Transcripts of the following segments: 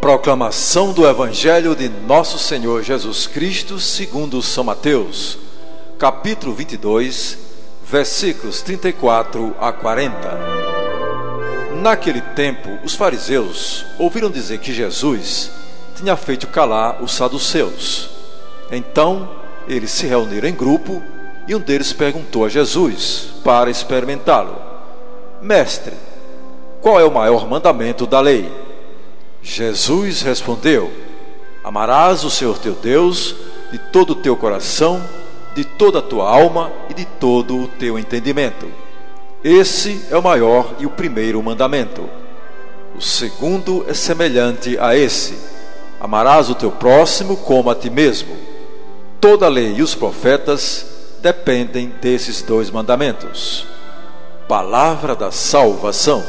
Proclamação do Evangelho de Nosso Senhor Jesus Cristo, segundo São Mateus, capítulo 22, versículos 34 a 40. Naquele tempo, os fariseus ouviram dizer que Jesus tinha feito calar os saduceus. Então, eles se reuniram em grupo e um deles perguntou a Jesus para experimentá-lo: Mestre, qual é o maior mandamento da lei? Jesus respondeu: Amarás o Senhor teu Deus de todo o teu coração, de toda a tua alma e de todo o teu entendimento. Esse é o maior e o primeiro mandamento. O segundo é semelhante a esse: Amarás o teu próximo como a ti mesmo. Toda a lei e os profetas dependem desses dois mandamentos. Palavra da salvação.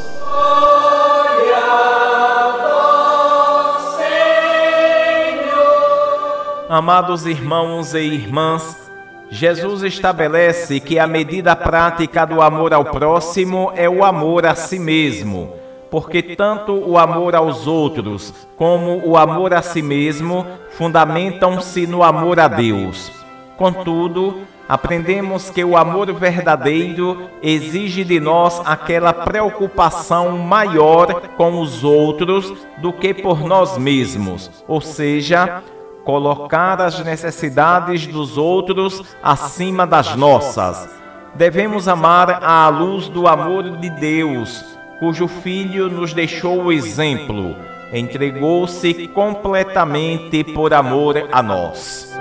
Amados irmãos e irmãs, Jesus estabelece que a medida prática do amor ao próximo é o amor a si mesmo, porque tanto o amor aos outros como o amor a si mesmo fundamentam-se no amor a Deus. Contudo, aprendemos que o amor verdadeiro exige de nós aquela preocupação maior com os outros do que por nós mesmos, ou seja, colocar as necessidades dos outros acima das nossas. Devemos amar à luz do amor de Deus, cujo Filho nos deixou o exemplo, entregou-se completamente por amor a nós.